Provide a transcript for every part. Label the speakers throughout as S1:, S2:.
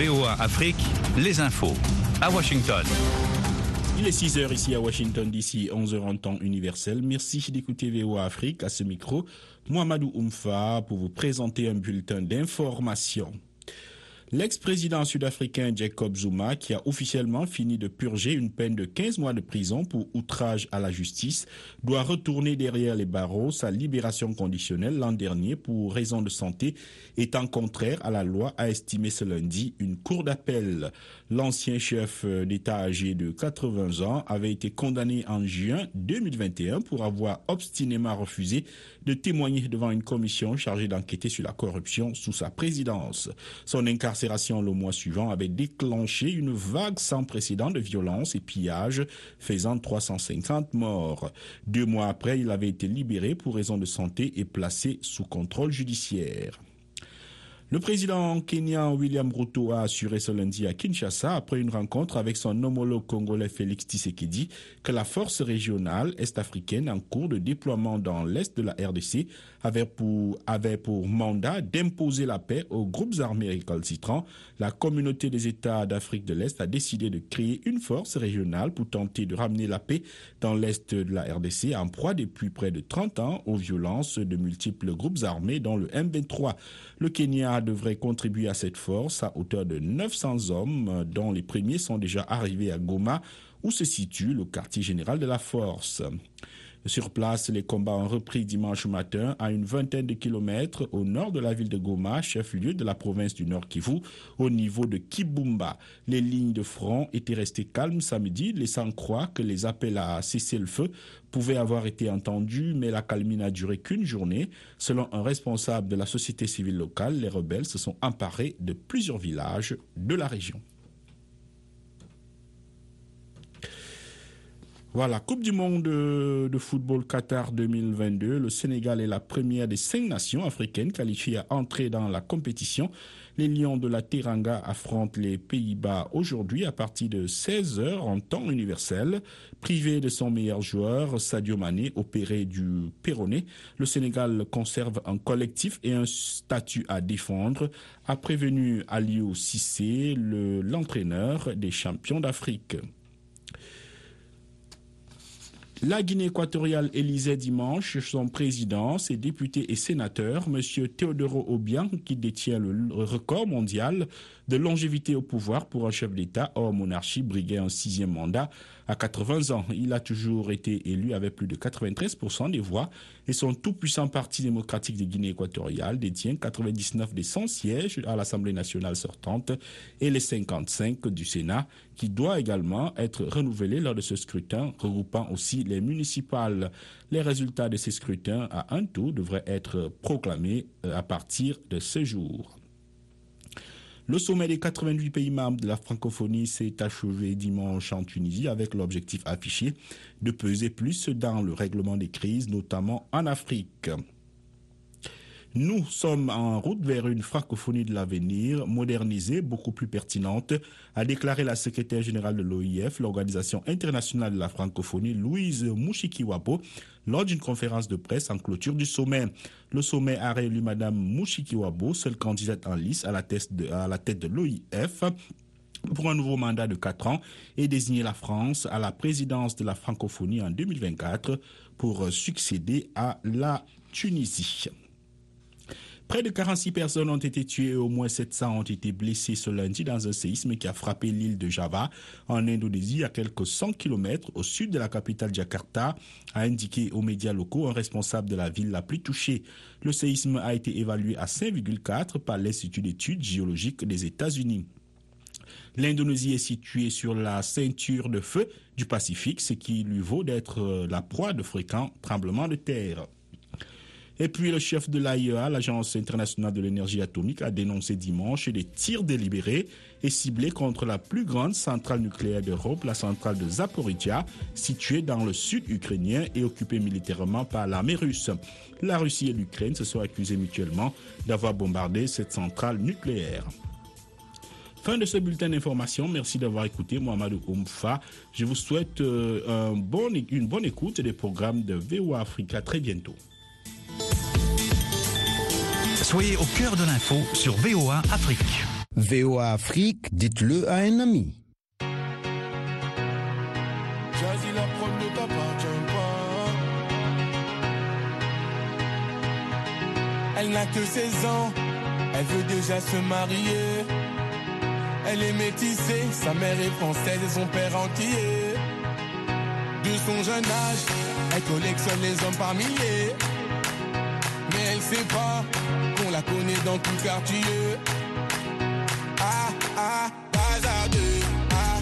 S1: VOA Afrique, les infos. À Washington.
S2: Il est 6h ici à Washington d'ici 11h en temps universel. Merci d'écouter VOA Afrique à ce micro. Mohamedou Oumfa pour vous présenter un bulletin d'information. L'ex-président sud-africain Jacob Zuma, qui a officiellement fini de purger une peine de 15 mois de prison pour outrage à la justice, doit retourner derrière les barreaux. Sa libération conditionnelle l'an dernier pour raison de santé étant contraire à la loi, a estimé ce lundi une cour d'appel. L'ancien chef d'État âgé de 80 ans avait été condamné en juin 2021 pour avoir obstinément refusé de témoigner devant une commission chargée d'enquêter sur la corruption sous sa présidence. Son incarcération le mois suivant avait déclenché une vague sans précédent de violence et pillages, faisant 350 morts. Deux mois après, il avait été libéré pour raison de santé et placé sous contrôle judiciaire. Le président kenyan William Ruto a assuré ce lundi à Kinshasa, après une rencontre avec son homologue congolais Félix Tshisekedi, que la force régionale est-africaine en cours de déploiement dans l'est de la RDC avait pour, mandat d'imposer la paix aux groupes armés récalcitrants. La communauté des États d'Afrique de l'Est a décidé de créer une force régionale pour tenter de ramener la paix dans l'est de la RDC en proie depuis près de 30 ans aux violences de multiples groupes armés dont le M23. Le Kenya devrait contribuer à cette force à hauteur de 900 hommes, dont les premiers sont déjà arrivés à Goma, où se situe le quartier général de la force. Sur place, les combats ont repris dimanche matin à une vingtaine de kilomètres au nord de la ville de Goma, chef-lieu de la province du Nord Kivu, au niveau de Kibumba. Les lignes de front étaient restées calmes samedi, laissant croire que les appels à cesser le feu pouvaient avoir été entendus, mais la calmie n'a duré qu'une journée. Selon un responsable de la société civile locale, les rebelles se sont emparés de plusieurs villages de la région. Voilà, Coupe du monde de football Qatar 2022. Le Sénégal est la première des cinq nations africaines qualifiées à entrer dans la compétition. Les Lions de la Teranga affrontent les Pays-Bas aujourd'hui à partir de 16h en temps universel. Privé de son meilleur joueur, Sadio Mané, opéré du péroné, le Sénégal conserve un collectif et un statut à défendre, a prévenu Aliou Sissé, l'entraîneur des champions d'Afrique. La Guinée équatoriale élisait dimanche son président, ses députés et sénateurs, M. Teodoro Obiang, qui détient le record mondial de longévité au pouvoir pour un chef d'État hors monarchie, briguait un sixième mandat à 80 ans. Il a toujours été élu avec plus de 93% des voix et son tout-puissant parti démocratique de Guinée équatoriale détient 99 des 100 sièges à l'Assemblée nationale sortante et les 55 du Sénat qui doit également être renouvelé lors de ce scrutin, regroupant aussi les municipales. Les résultats de ces scrutins à un tour devraient être proclamés à partir de ce jour. Le sommet des 88 pays membres de la francophonie s'est achevé dimanche en Tunisie avec l'objectif affiché de peser plus dans le règlement des crises, notamment en Afrique. Nous sommes en route vers une francophonie de l'avenir, modernisée, beaucoup plus pertinente, a déclaré la secrétaire générale de l'OIF, l'Organisation internationale de la francophonie, Louise Mouchikiwapo, lors d'une conférence de presse en clôture du sommet. Le sommet a réélu Madame Mouchikiwabo, seule candidate en lice à la tête de, à l'OIF pour un nouveau mandat de 4 ans et désigner la France à la présidence de la francophonie en 2024 pour succéder à la Tunisie. Près de 46 personnes ont été tuées et au moins 700 ont été blessées ce lundi dans un séisme qui a frappé l'île de Java en Indonésie à quelques 100 km au sud de la capitale Jakarta, a indiqué aux médias locaux un responsable de la ville la plus touchée. Le séisme a été évalué à 5,4 par l'Institut d'études géologiques des États-Unis. L'Indonésie est située sur la ceinture de feu du Pacifique, ce qui lui vaut d'être la proie de fréquents tremblements de terre. Et puis le chef de l'AIEA, l'Agence internationale de l'énergie atomique, a dénoncé dimanche des tirs délibérés et ciblés contre la plus grande centrale nucléaire d'Europe, la centrale de Zaporizhia, située dans le sud ukrainien et occupée militairement par l'armée russe. La Russie et l'Ukraine se sont accusés mutuellement d'avoir bombardé cette centrale nucléaire. Fin de ce bulletin d'information. Merci d'avoir écouté Mohamed Oumfa. Je vous souhaite bon, une bonne écoute des programmes de VOA Africa. Très bientôt.
S1: Soyez au cœur de l'info sur VOA Afrique.
S3: VOA Afrique, dites-le à un ami.
S4: Ne. Elle n'a que 16 ans, elle veut déjà se marier. Elle est métissée, sa mère est française et son père entier. De son jeune âge, elle collectionne les hommes par milliers. Mais elle sait pas la connaît dans tout quartier. Ah, ah, bazardeux. Ah,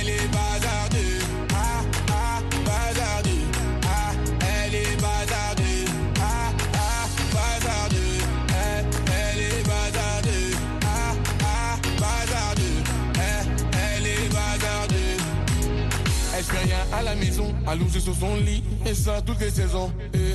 S4: elle est bazardeux. Ah, ah, bazardeux. Ah, elle est bazardeux. Ah, ah, bazardeux. Elle, elle est bazardeux. Ah, ah, bazardeux. Elle, elle est bazardeux. Elle fait rien à la maison, allongée sur son lit, et ça toutes les saisons. Eh,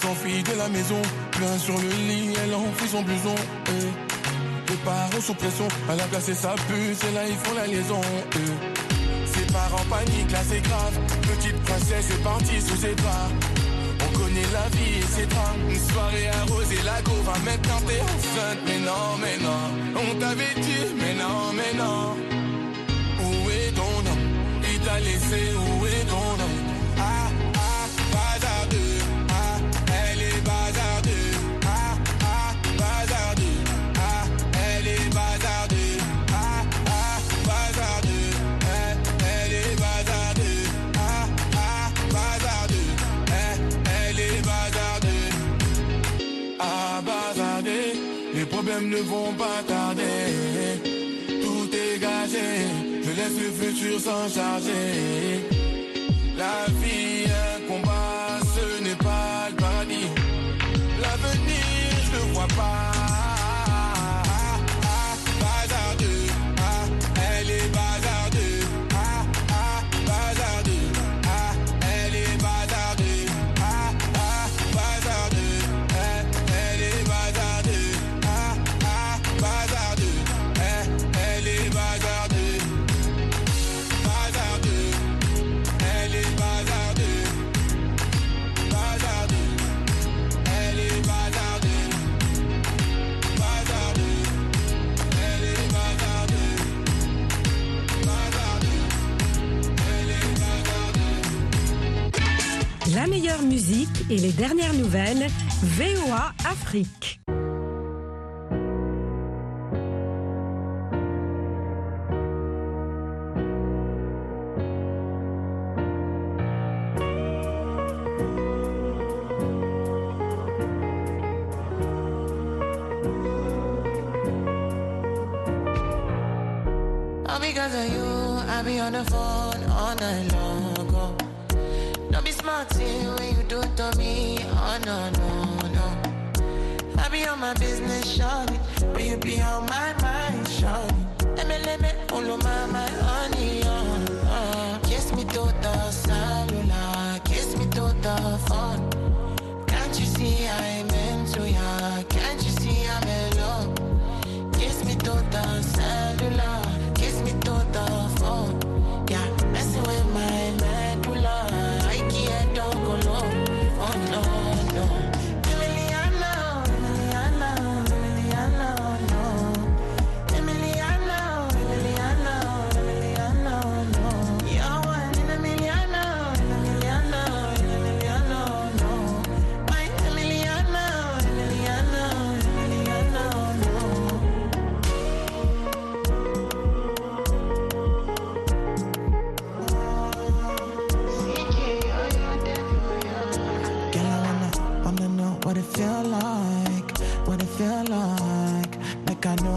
S4: s'enfuit de la maison, plein sur le lit, elle enfuit son blouson. eh. Les parents sous pression, elle a placé sa puce et là ils font la liaison. eh. Ses parents paniquent, là c'est grave. Petite princesse est partie sous ses draps. On connaît la vie et ses drames. Une soirée arrosée, la go va maintenant t'es enceinte. Mais non, mais non, on t'avait dit, mais non, mais non. Où est ton nom? Il t'a laissé, où est ton nom? Ne vont pas tarder. Tout est gâché. Je laisse le futur s'en charger. La vie, un combat, ce n'est pas le paradis. L'avenir, je le vois pas.
S5: Et les dernières nouvelles, VOA Afrique.
S6: on me. Oh no, no, no. I be on my business, Shawty, But you be on my mind, Shawty. Let me, let me, all on my, my honey.